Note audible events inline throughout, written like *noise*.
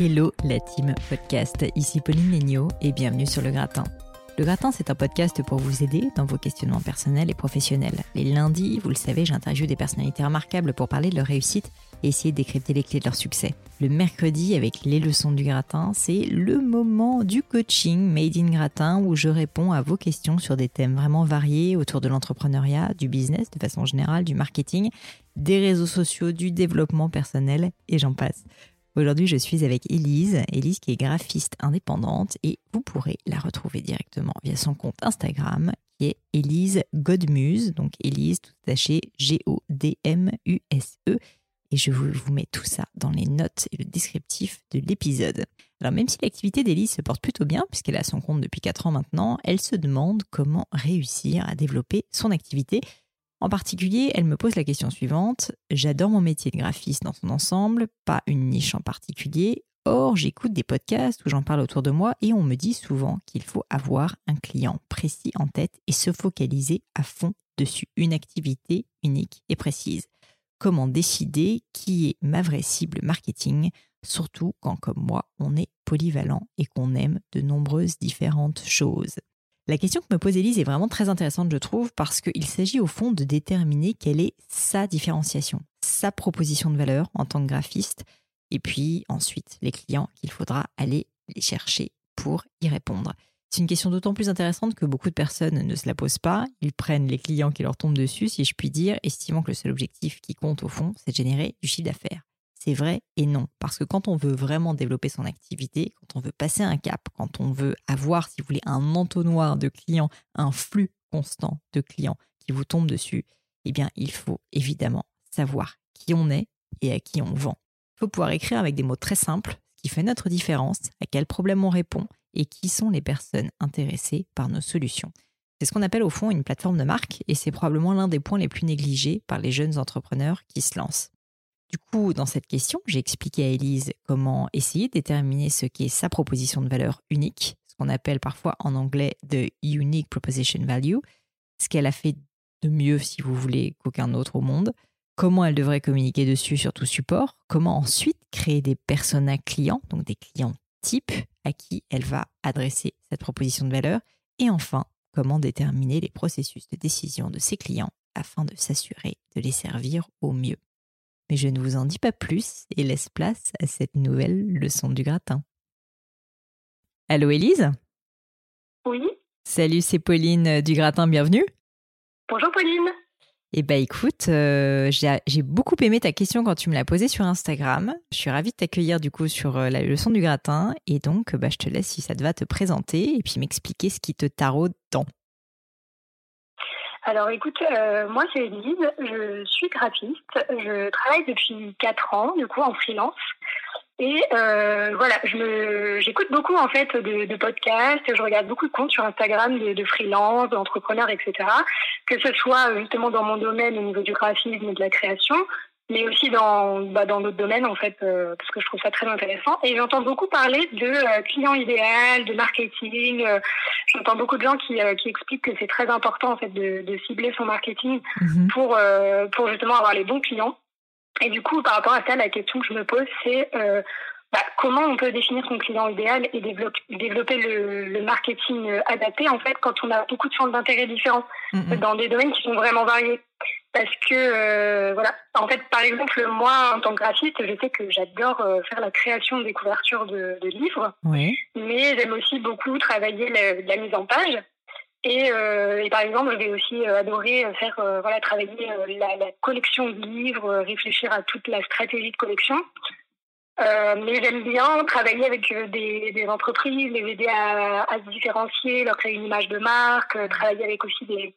Hello la team podcast, ici Pauline Legnaud et bienvenue sur Le Gratin. Le Gratin, c'est un podcast pour vous aider dans vos questionnements personnels et professionnels. Les lundis, vous le savez, j'interviewe des personnalités remarquables pour parler de leur réussite et essayer de décrypter les clés de leur succès. Le mercredi, avec les leçons du gratin, c'est le moment du coaching Made in Gratin où je réponds à vos questions sur des thèmes vraiment variés autour de l'entrepreneuriat, du business de façon générale, du marketing, des réseaux sociaux, du développement personnel et j'en passe. Aujourd'hui, je suis avec Elise, Elise qui est graphiste indépendante et vous pourrez la retrouver directement via son compte Instagram qui est Elise Godmuse, donc Elise tout attaché G-O-D-M-U-S-E. Et je vous mets tout ça dans les notes et le descriptif de l'épisode. Alors même si l'activité d'Elise se porte plutôt bien, puisqu'elle a son compte depuis 4 ans maintenant, elle se demande comment réussir à développer son activité en particulier, elle me pose la question suivante. J'adore mon métier de graphiste dans son ensemble, pas une niche en particulier. Or, j'écoute des podcasts où j'en parle autour de moi et on me dit souvent qu'il faut avoir un client précis en tête et se focaliser à fond dessus, une activité unique et précise. Comment décider qui est ma vraie cible marketing, surtout quand comme moi on est polyvalent et qu'on aime de nombreuses différentes choses? La question que me pose Elise est vraiment très intéressante, je trouve, parce qu'il s'agit au fond de déterminer quelle est sa différenciation, sa proposition de valeur en tant que graphiste, et puis ensuite les clients qu'il faudra aller les chercher pour y répondre. C'est une question d'autant plus intéressante que beaucoup de personnes ne se la posent pas. Ils prennent les clients qui leur tombent dessus, si je puis dire, estimant que le seul objectif qui compte au fond, c'est de générer du chiffre d'affaires c'est vrai et non. Parce que quand on veut vraiment développer son activité, quand on veut passer un cap, quand on veut avoir, si vous voulez, un entonnoir de clients, un flux constant de clients qui vous tombent dessus, eh bien, il faut évidemment savoir qui on est et à qui on vend. Il faut pouvoir écrire avec des mots très simples, ce qui fait notre différence, à quel problème on répond et qui sont les personnes intéressées par nos solutions. C'est ce qu'on appelle au fond une plateforme de marque et c'est probablement l'un des points les plus négligés par les jeunes entrepreneurs qui se lancent. Du coup, dans cette question, j'ai expliqué à Elise comment essayer de déterminer ce qu'est sa proposition de valeur unique, ce qu'on appelle parfois en anglais the unique proposition value, ce qu'elle a fait de mieux, si vous voulez, qu'aucun autre au monde, comment elle devrait communiquer dessus sur tout support, comment ensuite créer des personas clients, donc des clients types à qui elle va adresser cette proposition de valeur, et enfin, comment déterminer les processus de décision de ses clients afin de s'assurer de les servir au mieux. Mais je ne vous en dis pas plus et laisse place à cette nouvelle leçon du gratin. Allô Élise? Oui. Salut, c'est Pauline euh, du gratin, bienvenue. Bonjour Pauline. Eh bien écoute, euh, j'ai beaucoup aimé ta question quand tu me l'as posée sur Instagram. Je suis ravie de t'accueillir du coup sur euh, la leçon du gratin et donc bah, je te laisse si ça te va te présenter et puis m'expliquer ce qui te taraude tant. Alors écoute, euh, moi c'est Elise, je suis graphiste, je travaille depuis 4 ans du coup en freelance. Et euh, voilà, j'écoute beaucoup en fait de, podcasts, je regarde beaucoup de comptes sur Instagram de, de freelance, d'entrepreneurs, etc. Que ce soit justement dans mon domaine au niveau du graphisme et de la création, mais aussi dans bah, dans d'autres domaines en fait euh, parce que je trouve ça très intéressant et j'entends beaucoup parler de euh, client idéal de marketing euh, j'entends beaucoup de gens qui qui expliquent que c'est très important en fait de, de cibler son marketing mhm. pour pour justement avoir les bons clients et du coup par rapport à ça la question que je me pose c'est bah, comment on peut définir son client idéal et développer, développer le, le, marketing adapté en fait quand on a beaucoup de centres d'intérêt différents mm-hmm. dans des domaines qui sont vraiment variés. Parce que euh, voilà, en fait, par exemple, moi en tant que graphiste, je sais que j'adore euh, faire la création des couvertures de, de livres, oui. mais j'aime aussi beaucoup travailler la, la mise en page. Et, euh, et, par exemple, je vais aussi adorer faire, voilà, travailler la, la, collection de livres, réfléchir à toute la stratégie de collection. Mais j'aime bien travailler avec des, des, entreprises, les aider à, à, se différencier, leur créer une image de marque, travailler avec aussi des,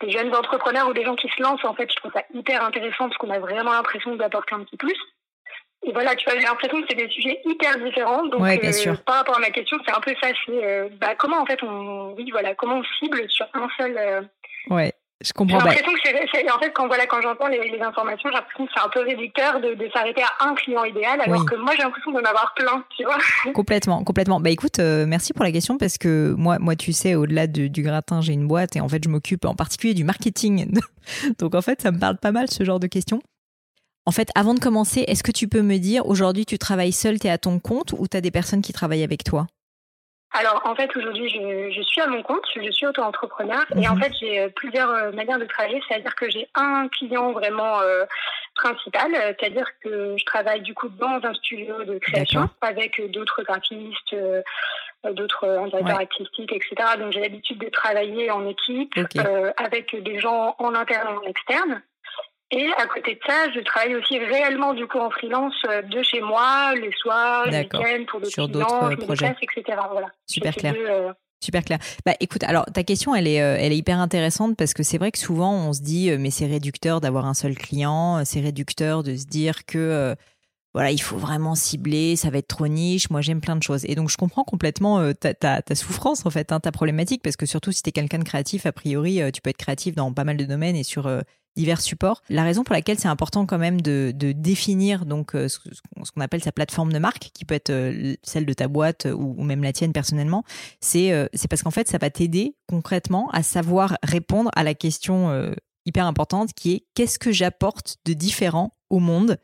des, jeunes entrepreneurs ou des gens qui se lancent. En fait, je trouve ça hyper intéressant parce qu'on a vraiment l'impression d'apporter un petit plus. Et voilà, tu vois, j'ai l'impression que c'est des sujets hyper différents. Donc, ouais, bien sûr. par rapport à ma question, c'est un peu ça. C'est bah, comment en fait on, oui, voilà, comment on cible sur un seul. Ouais. Je comprends. J'ai l'impression que c'est, en fait, quand voilà, quand j'entends les, les informations, j'ai l'impression que c'est un peu réducteur de, de s'arrêter à un client idéal, alors que moi j'ai l'impression d'en avoir plein, tu vois. *laughs* Complètement, complètement. Bah écoute, euh, merci pour la question parce que moi, moi, tu sais, au-delà du, du gratin, j'ai une boîte et en fait, je m'occupe en particulier du marketing. *laughs* Donc en fait, ça me parle pas mal ce genre de questions. En fait, avant de commencer, est-ce que tu peux me dire aujourd'hui, tu travailles seul, tu es à ton compte ou tu as des personnes qui travaillent avec toi? Alors en fait aujourd'hui je, je, suis à mon compte, je suis auto-entrepreneur et en mhm. fait j'ai euh, plusieurs euh, manières de travailler, c'est-à-dire que j'ai un client vraiment euh, principal, c'est-à-dire que je travaille du coup dans un studio de création avec d'autres graphistes, euh, d'autres directeurs ouais. artistiques, etc. Donc j'ai l'habitude de travailler en équipe okay. euh, avec des gens en interne et en externe. Et à côté de ça, je travaille aussi réellement du coup en freelance euh, de chez moi, les soirs, les week-ends, pour d'autres Sur d'autres projets, etc. Voilà. Super clair. Deux, euh... Super clair. Bah écoute, alors ta question elle est, euh, elle est hyper intéressante parce que c'est vrai que souvent on se dit mais c'est réducteur d'avoir un seul client, c'est réducteur de se dire que euh, voilà il faut vraiment cibler, ça va être trop niche. Moi j'aime plein de choses et donc je comprends complètement euh, ta, souffrance en fait, hein, ta problématique parce que surtout si t'es quelqu'un de créatif a priori tu peux être créatif dans pas mal de domaines et sur divers supports. La raison pour laquelle c'est important quand même de, définir donc euh, ce, qu'on appelle sa plateforme de marque, qui peut être euh, celle de ta boîte ou, même la tienne personnellement, euh, c'est parce qu'en fait ça va t'aider concrètement à savoir répondre à la question hyper importante qui est qu'est-ce que j'apporte de différent au monde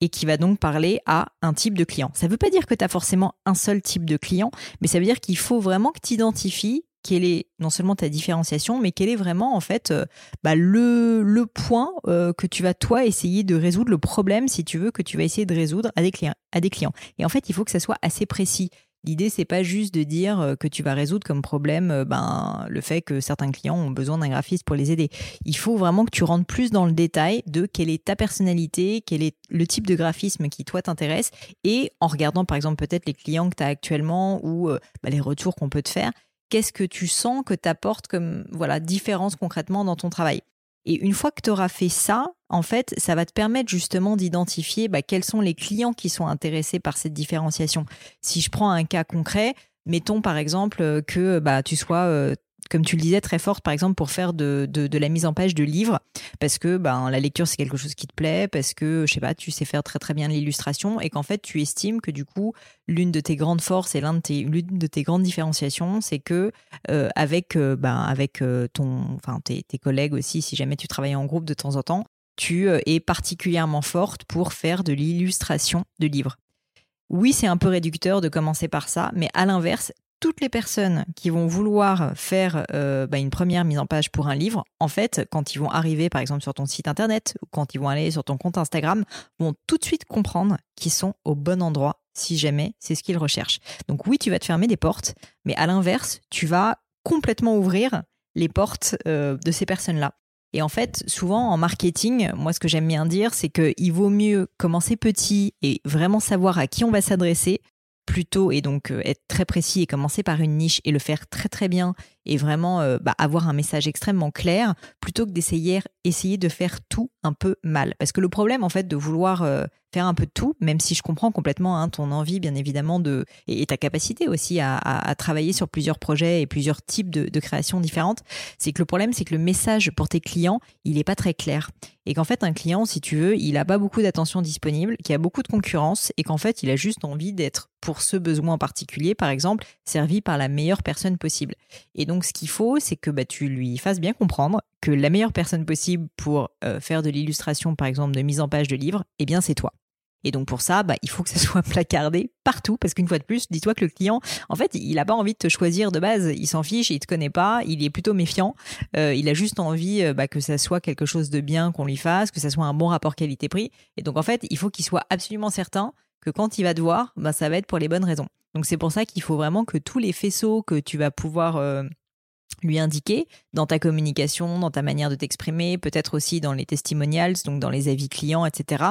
et qui va donc parler à un type de client. Ça ne veut pas dire que tu as forcément un seul type de client, mais ça veut dire qu'il faut vraiment que tu identifies quelle est non seulement ta différenciation, mais quel est vraiment en fait euh, bah, le, le point euh, que tu vas toi essayer de résoudre, le problème si tu veux que tu vas essayer de résoudre à des clients. À des clients. Et en fait, il faut que ça soit assez précis. L'idée, c'est pas juste de dire euh, que tu vas résoudre comme problème euh, ben, le fait que certains clients ont besoin d'un graphiste pour les aider. Il faut vraiment que tu rentres plus dans le détail de quelle est ta personnalité, quel est le type de graphisme qui toi t'intéresse et en regardant par exemple peut-être les clients que tu as actuellement ou euh, bah, les retours qu'on peut te faire, qu'est-ce que tu sens que t'apporte comme voilà différence concrètement dans ton travail? Et une fois que tu auras fait ça, en fait, ça va te permettre justement d'identifier bah, quels sont les clients qui sont intéressés par cette différenciation. Si je prends un cas concret, mettons par exemple que bah, tu sois euh, comme tu le disais, très forte, par exemple, pour faire de, de, la mise en page de livres, parce que ben, la lecture, c'est quelque chose qui te plaît, parce que, je sais pas, tu sais faire très très bien l'illustration, et qu'en fait, tu estimes que du coup, l'une de tes grandes forces et l'une de de tes grandes différenciations, c'est que euh, avec, euh, ben, avec euh, ton, enfin, tes, tes collègues aussi, si jamais tu travailles en groupe de temps en temps, tu es particulièrement forte pour faire de l'illustration de livres. Oui, c'est un peu réducteur de commencer par ça, mais à l'inverse, toutes les personnes qui vont vouloir faire euh, bah, une première mise en page pour un livre, en fait, quand ils vont arriver par exemple sur ton site internet ou quand ils vont aller sur ton compte Instagram, vont tout de suite comprendre qu'ils sont au bon endroit si jamais c'est ce qu'ils recherchent. Donc oui, tu vas te fermer des portes, mais à l'inverse, tu vas complètement ouvrir les portes euh, de ces personnes-là. Et en fait, souvent en marketing, moi ce que j'aime bien dire, c'est qu'il vaut mieux commencer petit et vraiment savoir à qui on va s'adresser plutôt et donc euh, être très précis et commencer par une niche et le faire très très bien et vraiment euh, bah, avoir un message extrêmement clair plutôt que d'essayer essayer de faire tout un peu mal. Parce que le problème en fait de vouloir euh, faire un peu de tout même si je comprends complètement hein, ton envie bien évidemment de et, ta capacité aussi à, travailler sur plusieurs projets et plusieurs types de, créations différentes c'est que le problème c'est que le message pour tes clients il est pas très clair. Et qu'en fait un client si tu veux il a pas beaucoup d'attention disponible qu'il a beaucoup de concurrence et qu'en fait il a juste envie d'être pour ce besoin en particulier par exemple servi par la meilleure personne possible. Et donc ce qu'il faut c'est que bah, tu lui fasses bien comprendre que la meilleure personne possible pour euh, faire de l'illustration par exemple de mise en page de livres eh bien c'est toi Et donc pour ça, bah, il faut que ça *laughs* soit placardé partout, parce qu'une fois de plus, dis-toi que le client, en fait, il n'a pas envie de te choisir de base, il s'en fiche, il te connaît pas, il est plutôt méfiant, euh, il a juste envie euh, bah, que ça soit quelque chose de bien qu'on lui fasse, que ça soit un bon rapport qualité-prix. Et donc en fait, il faut qu'il soit absolument certain que quand il va te voir, bah, ça va être pour les bonnes raisons. Donc c'est pour ça qu'il faut vraiment que tous les faisceaux que tu vas pouvoir lui indiquer dans ta communication, dans ta manière de t'exprimer, peut-être aussi dans les testimonials, donc dans les avis clients, etc.,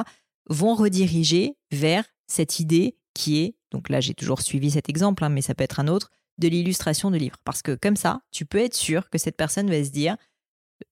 vont rediriger vers cette idée qui est, donc là j'ai toujours suivi cet exemple, hein, mais ça peut être un autre, de l'illustration de livre. Parce que comme ça, tu peux être sûr que cette personne va se dire,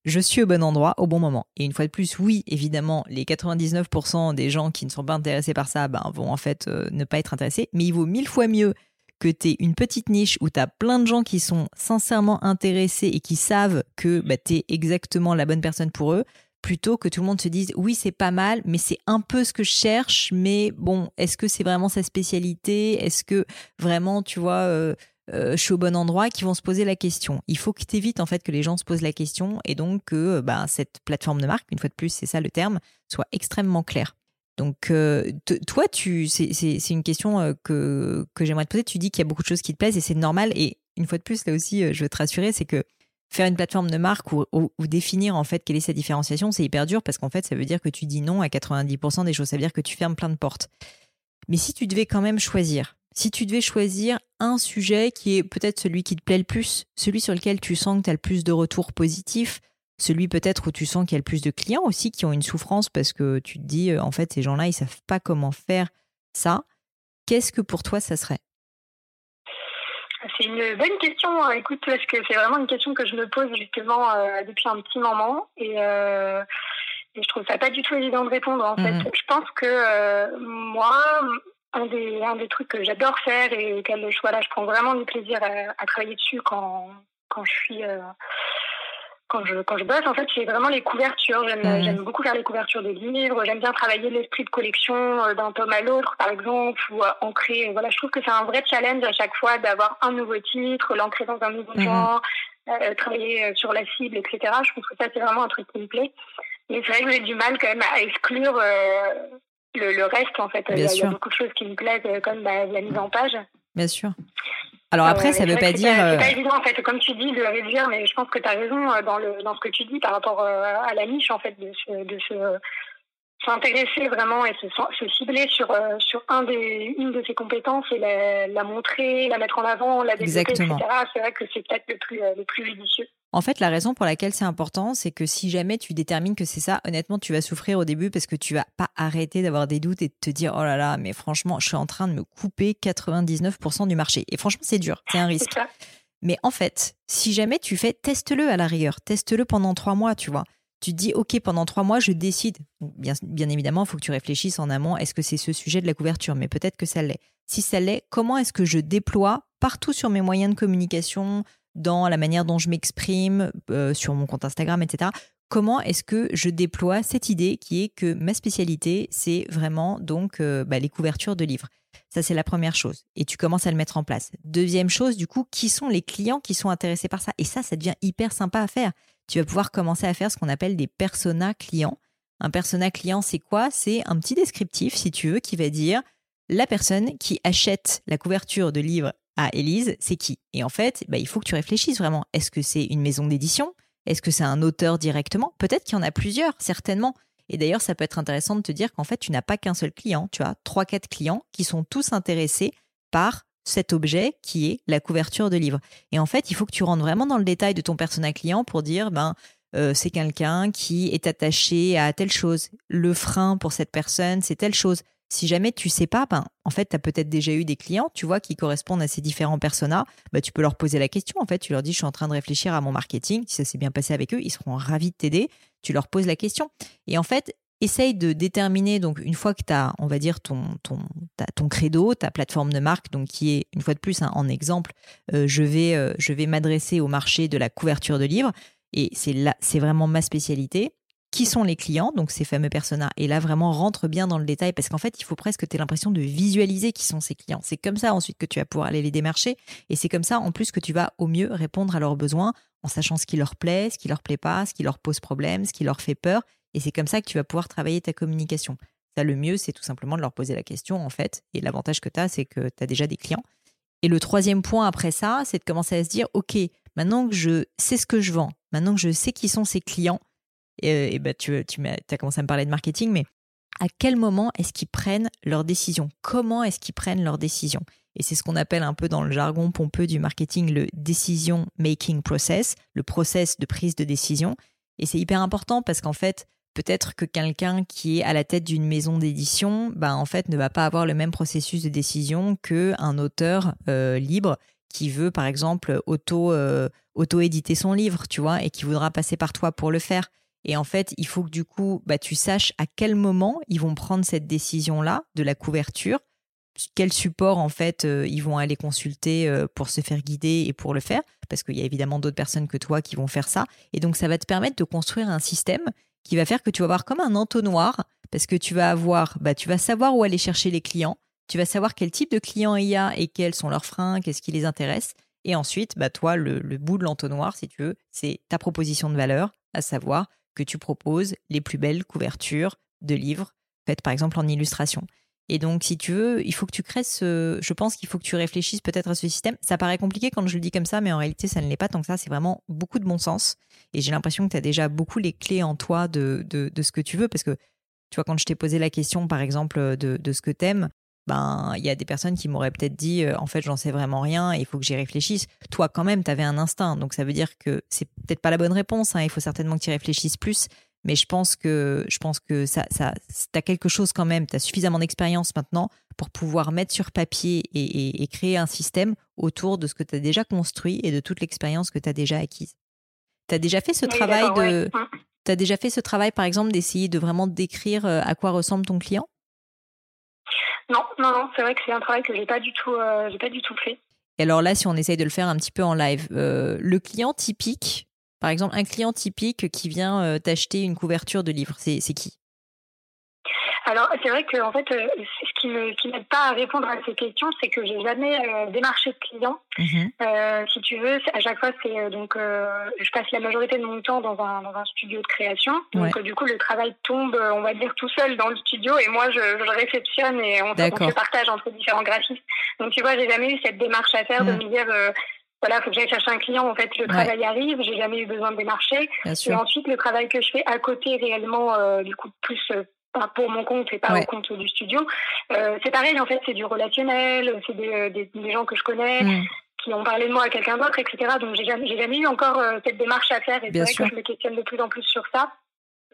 je suis au bon endroit au bon moment. Et une fois de plus, oui, évidemment, les 99% des gens qui ne sont pas intéressés par ça ben, vont en fait euh, ne pas être intéressés, mais il vaut mille fois mieux que tu es une petite niche où tu as plein de gens qui sont sincèrement intéressés et qui savent que bah, tu es exactement la bonne personne pour eux, plutôt que tout le monde se dise oui c'est pas mal mais c'est un peu ce que je cherche mais bon est-ce que c'est vraiment sa spécialité? Est-ce que vraiment tu vois euh, euh, je suis au bon endroit? Qui vont se poser la question. Il faut que tu évites en fait que les gens se posent la question et donc que bah, cette plateforme de marque une fois de plus c'est ça le terme soit extrêmement claire donc, euh, toi, tu, c'est une question euh, que, que j'aimerais te poser. Tu dis qu'il y a beaucoup de choses qui te plaisent et c'est normal. Et une fois de plus, là aussi, euh, je veux te rassurer, c'est que faire une plateforme de marque ou, ou, définir en fait quelle est sa différenciation, c'est hyper dur parce qu'en fait, ça veut dire que tu dis non à 90% des choses. Ça veut dire que tu fermes plein de portes. Mais si tu devais quand même choisir, si tu devais choisir un sujet qui est peut-être celui qui te plaît le plus, celui sur lequel tu sens que tu as le plus de retours positifs, celui peut-être où tu sens qu'il y a le plus de clients aussi qui ont une souffrance parce que tu te dis, euh, en fait, ces gens-là, ils savent pas comment faire ça. Qu'est-ce que pour toi, ça serait? C'est une bonne question, hein. écoute, parce que c'est vraiment une question que je me pose justement euh, depuis un petit moment et, euh, et, je trouve ça pas du tout évident de répondre en fait. Mmh. Je pense que moi, un des, un des trucs que j'adore faire et auquel je, voilà, je prends vraiment du plaisir à, à travailler dessus quand, quand je suis quand je, quand je bosse, en fait, c'est vraiment les couvertures. J'aime, j'aime beaucoup faire les couvertures de livres. J'aime bien travailler l'esprit de collection euh, d'un tome à l'autre, par exemple, ou euh, ancrer. Voilà, je trouve que c'est un vrai challenge à chaque fois d'avoir un nouveau titre, l'ancrer dans un nouveau genre, euh, travailler sur la cible, etc. Je trouve que ça, c'est vraiment un truc qui me plaît. Mais c'est vrai que j'ai du mal quand même à exclure le, le, reste, en fait. Il y, a, beaucoup de choses qui me plaisent, comme bah, la mise en page. Bien sûr. Alors après, ça ne veut pas dire. C'est euh, pas évident en fait, comme tu dis, de réduire, mais je pense que tu as raison euh, dans, le, dans ce que tu dis par rapport euh, à la niche en fait, de se, de se s'intéresser vraiment et se, se, cibler sur, sur un des, une de ses compétences et la, la montrer, la mettre en avant, la développer, etc. C'est vrai que c'est peut-être le plus, le plus judicieux. En fait, la raison pour laquelle c'est important, c'est que si jamais tu détermines que c'est ça, honnêtement, tu vas souffrir au début parce que tu vas pas arrêter d'avoir des doutes et de te dire oh là là, mais franchement, je suis en train de me couper 99% du marché. Et franchement, c'est dur, c'est un risque. Mais en fait, si jamais tu fais, teste-le à la rigueur, teste-le pendant trois mois, tu vois. Tu te dis, OK, pendant trois mois, je décide. Bien, bien évidemment, il faut que tu réfléchisses en amont. Est-ce que c'est ce sujet de la couverture? Mais peut-être que ça l'est. Si ça l'est, comment est-ce que je déploie partout sur mes moyens de communication, dans la manière dont je m'exprime euh, sur mon compte Instagram, etc. Comment est-ce que je déploie cette idée qui est que ma spécialité, c'est vraiment donc euh, bah, les couvertures de livres? Ça, c'est la première chose. Et tu commences à le mettre en place. Deuxième chose, du coup, qui sont les clients qui sont intéressés par ça? Et ça, ça devient hyper sympa à faire. Tu vas pouvoir commencer à faire ce qu'on appelle des personas clients. Un persona client, c'est quoi? C'est un petit descriptif, si tu veux, qui va dire la personne qui achète la couverture de livre à Élise, c'est qui? Et en fait, bah, il faut que tu réfléchisses vraiment. Est-ce que c'est une maison d'édition? Est-ce que c'est un auteur directement? Peut-être qu'il y en a plusieurs, certainement. Et d'ailleurs, ça peut être intéressant de te dire qu'en fait, tu n'as pas qu'un seul client. Tu as trois, quatre clients qui sont tous intéressés par cet objet qui est la couverture de livre. Et en fait, il faut que tu rentres vraiment dans le détail de ton personnel client pour dire, ben, euh, c'est quelqu'un qui est attaché à telle chose. Le frein pour cette personne, c'est telle chose. Si jamais tu sais pas, ben, en fait, tu as peut-être déjà eu des clients, tu vois, qui correspondent à ces différents personas. Ben, tu peux leur poser la question. En fait, tu leur dis, je suis en train de réfléchir à mon marketing. Si ça s'est bien passé avec eux, ils seront ravis de t'aider. Tu leur poses la question. Et en fait, essaye de déterminer, donc, une fois que tu as, on va dire, ton, ton, ton credo, ta plateforme de marque, donc, qui est, une fois de plus, hein, en exemple, euh, je vais, euh, je vais m'adresser au marché de la couverture de livres. Et c'est là, c'est vraiment ma spécialité qui sont les clients, donc ces fameux personas. Et là, vraiment, rentre bien dans le détail parce qu'en fait, il faut presque que tu aies l'impression de visualiser qui sont ces clients. C'est comme ça ensuite que tu vas pouvoir aller les démarcher. Et c'est comme ça, en plus, que tu vas au mieux répondre à leurs besoins en sachant ce qui leur plaît, ce qui leur plaît pas, ce qui leur pose problème, ce qui leur fait peur. Et c'est comme ça que tu vas pouvoir travailler ta communication. Ça, le mieux, c'est tout simplement de leur poser la question, en fait. Et l'avantage que tu as, c'est que tu as déjà des clients. Et le troisième point après ça, c'est de commencer à se dire, OK, maintenant que je sais ce que je vends, maintenant que je sais qui sont ces clients, et, et bah, tu, tu as commencé à me parler de marketing, mais à quel moment est-ce qu'ils prennent leurs décisions? Comment est-ce qu'ils prennent leurs décisions? Et c'est ce qu'on appelle un peu dans le jargon pompeux du marketing le decision making process, le process de prise de décision. Et c'est hyper important parce qu'en fait, peut-être que quelqu'un qui est à la tête d'une maison d'édition, bah, en fait, ne va pas avoir le même processus de décision qu'un auteur euh, libre qui veut, par exemple, auto, euh, auto-éditer son livre, tu vois, et qui voudra passer par toi pour le faire. Et en fait, il faut que du coup, bah, tu saches à quel moment ils vont prendre cette décision-là de la couverture, quel support en fait euh, ils vont aller consulter pour se faire guider et pour le faire, parce qu'il y a évidemment d'autres personnes que toi qui vont faire ça. Et donc, ça va te permettre de construire un système qui va faire que tu vas avoir comme un entonnoir, parce que tu vas avoir, bah, tu vas savoir où aller chercher les clients, tu vas savoir quel type de clients il y a et quels sont leurs freins, qu'est-ce qui les intéresse. Et ensuite, bah, toi, le, le bout de l'entonnoir, si tu veux, c'est ta proposition de valeur, à savoir que tu proposes les plus belles couvertures de livres faites par exemple en illustration. Et donc, si tu veux, il faut que tu crées ce. Je pense qu'il faut que tu réfléchisses peut-être à ce système. Ça paraît compliqué quand je le dis comme ça, mais en réalité, ça ne l'est pas tant que ça. C'est vraiment beaucoup de bon sens. Et j'ai l'impression que tu as déjà beaucoup les clés en toi de, de, ce que tu veux. Parce que, tu vois, quand je t'ai posé la question, par exemple, de, de ce que t'aimes, ben il y a des personnes qui m'auraient peut-être dit euh, en fait j'en sais vraiment rien il faut que j'y réfléchisse toi quand même tu avais un instinct donc ça veut dire que c'est peut-être pas la bonne réponse hein, il faut certainement que tu y réfléchisses plus mais je pense que je pense que ça ça as quelque chose quand même tu as suffisamment d'expérience maintenant pour pouvoir mettre sur papier et, créer un système autour de ce que tu as déjà construit et de toute l'expérience que tu as déjà acquise. Tu as déjà fait ce travail de tu as déjà fait ce travail par exemple d'essayer de vraiment décrire euh, à quoi ressemble ton client? Non, non, non, c'est vrai que c'est un travail que j'ai pas du tout, euh, j'ai pas du tout fait. Et alors là, si on essaye de le faire un petit peu en live, euh, le client typique, par exemple, un client typique qui vient euh, t'acheter une couverture de livre, c'est qui? Alors, c'est vrai que en fait, euh, ce qui qui m'aide pas à répondre à ces questions, c'est que j'ai jamais euh, démarché de clients. Mhm. Euh, si tu veux, à chaque fois, c'est donc je passe la majorité de mon temps dans un dans un studio de création. Donc du coup, le travail tombe, on va dire, tout seul dans le studio, et moi, je, réceptionne et on, se partage entre différents graphistes. Donc tu vois, j'ai jamais eu cette démarche à faire de mhm. me dire voilà, faut que j'aille chercher un client. En fait, le travail arrive, j'ai jamais eu besoin de démarcher. Et ensuite, le travail que je fais à côté, réellement, du coup, plus pour mon compte et pas au compte du studio. Euh, c'est pareil, en fait, c'est du relationnel, c'est des, euh, des, des, gens que je connais. Mm. qui ont parlé de moi à quelqu'un d'autre, etc. Donc j'ai jamais, j'ai jamais eu encore euh, cette démarche à faire et c'est vrai que je me questionne de plus en plus sur ça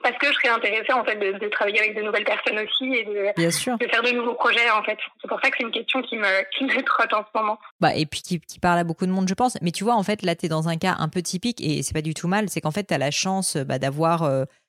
parce que je serais intéressée en fait de, de, travailler avec de nouvelles personnes aussi et de, de, faire de nouveaux projets en fait. C'est pour ça que c'est une question qui me, qui me *laughs* trotte en ce moment. Bah, et puis qui, qui, parle à beaucoup de monde je pense. Mais tu vois en fait là tu es dans un cas un peu typique et c'est pas du tout mal. C'est qu'en fait tu as la chance bah, d'avoir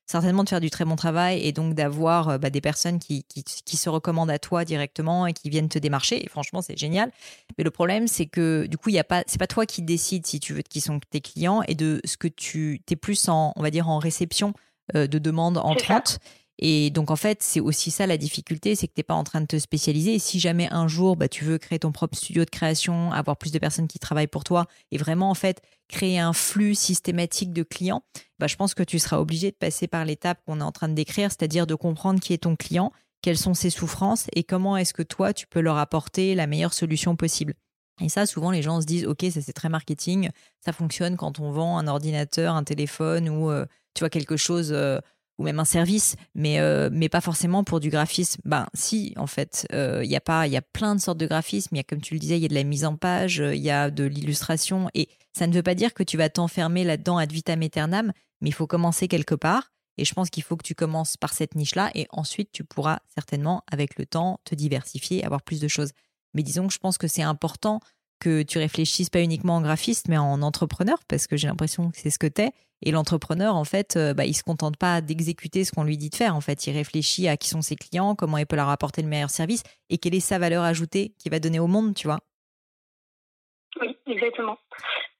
certainement de faire du très bon travail et donc d'avoir euh, bah, des personnes qui, qui, se recommandent à toi directement et qui viennent te démarcher. Et franchement, c'est génial. Mais le problème, c'est que du coup, il y a pas, c'est pas toi qui décides si tu veux qui sont tes clients et de ce que tu es plus en, on va dire, en réception euh, de demandes entrantes. Et donc, en fait, c'est aussi ça la difficulté, c'est que tu n'es pas en train de te spécialiser. Et si jamais un jour, bah, tu veux créer ton propre studio de création, avoir plus de personnes qui travaillent pour toi et vraiment, en fait, créer un flux systématique de clients, bah, je pense que tu seras obligé de passer par l'étape qu'on est en train de décrire, c'est-à-dire de comprendre qui est ton client, quelles sont ses souffrances et comment est-ce que toi, tu peux leur apporter la meilleure solution possible. Et ça, souvent, les gens se disent, OK, ça c'est très marketing, ça fonctionne quand on vend un ordinateur, un téléphone ou, euh, tu vois, quelque chose... Euh, ou même un service, mais, euh, mais pas forcément pour du graphisme. Ben si, en fait, il euh, y a pas, y a plein de sortes de graphisme. Il y a, comme tu le disais, il y a de la mise en page, il y a de l'illustration, et ça ne veut pas dire que tu vas t'enfermer là-dedans ad vitam aeternam, mais il faut commencer quelque part. Et je pense qu'il faut que tu commences par cette niche-là, et ensuite tu pourras certainement, avec le temps, te diversifier, avoir plus de choses. Mais disons que je pense que c'est important que tu réfléchisses pas uniquement en graphiste, mais en entrepreneur, parce que j'ai l'impression que c'est ce que tu es. Et l'entrepreneur, en fait, euh, bah, il se contente pas d'exécuter ce qu'on lui dit de faire. En fait, il réfléchit à qui sont ses clients, comment il peut leur apporter le meilleur service et quelle est sa valeur ajoutée qu'il va donner au monde, tu vois. Oui, exactement.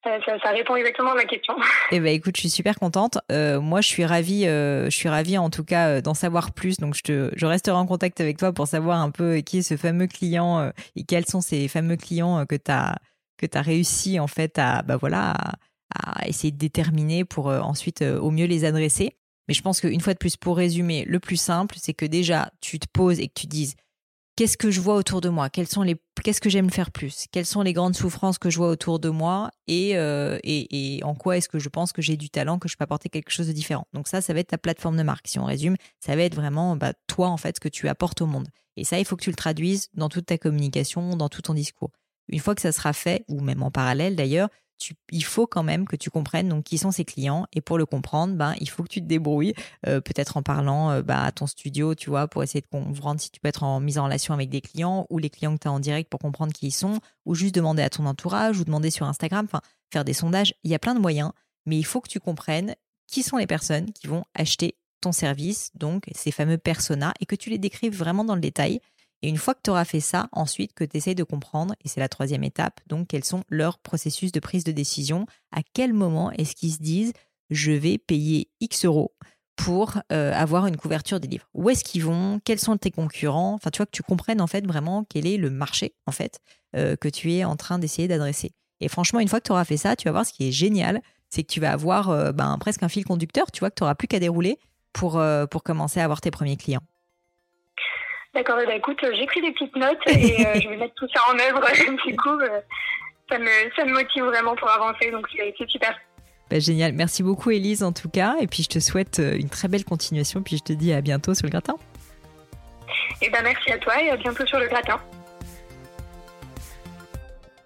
Euh, ça, répond exactement à ma question. *laughs* Eh ben, écoute, je suis super contente. Euh, moi, je suis ravie, je suis ravie en tout cas d'en savoir plus. Donc, je, te, je resterai en contact avec toi pour savoir un peu qui est ce fameux client et quels sont ces fameux clients que tu as que tu as réussi en fait à bah voilà à essayer de déterminer pour euh, ensuite euh, au mieux les adresser. Mais je pense qu'une fois de plus, pour résumer, le plus simple, c'est que déjà, tu te poses et que tu dises qu'est-ce que je vois autour de moi? Sont les qu'est-ce que j'aime faire plus? Quelles sont les grandes souffrances que je vois autour de moi? Et, euh, et, et, en quoi est-ce que je pense que j'ai du talent, que je peux apporter quelque chose de différent? Donc ça, ça va être ta plateforme de marque. Si on résume, ça va être vraiment bah, toi en fait ce que tu apportes au monde. Et ça, il faut que tu le traduises dans toute ta communication, dans tout ton discours. Une fois que ça sera fait, ou même en parallèle d'ailleurs, il faut quand même que tu comprennes donc qui sont ces clients et pour le comprendre, ben il faut que tu te débrouilles, euh, peut-être en parlant euh, bah, à ton studio, tu vois, pour essayer de comprendre si tu peux être en mise en relation avec des clients ou les clients que tu as en direct pour comprendre qui ils sont, ou juste demander à ton entourage ou demander sur Instagram, faire des sondages. Il y a plein de moyens, mais il faut que tu comprennes qui sont les personnes qui vont acheter ton service, donc ces fameux personas, et que tu les décrives vraiment dans le détail et une fois que tu auras fait ça, ensuite que tu essayes de comprendre, et c'est la troisième étape, donc quels sont leurs processus de prise de décision, à quel moment est-ce qu'ils se disent je vais payer X euros pour euh, avoir une couverture des livres? Où est-ce qu'ils vont? Quels sont tes concurrents? Enfin, tu vois que tu comprennes en fait vraiment quel est le marché en fait euh, que tu es en train d'essayer d'adresser. Et franchement, une fois que tu auras fait ça, tu vas voir ce qui est génial, c'est que tu vas avoir euh, ben, presque un fil conducteur. Tu vois que tu n'auras plus qu'à dérouler pour, pour commencer à avoir tes premiers clients. D'accord, bah écoute, euh, j'écris des petites notes *laughs* et euh, je vais mettre tout ça en œuvre. *laughs* du coup, euh, ça, me, ça me motive vraiment pour avancer, donc c'est super. Bah, génial, merci beaucoup Elise en tout cas, et puis je te souhaite une très belle continuation, puis je te dis à bientôt sur le gratin. Et ben merci à toi et à bientôt sur le gratin.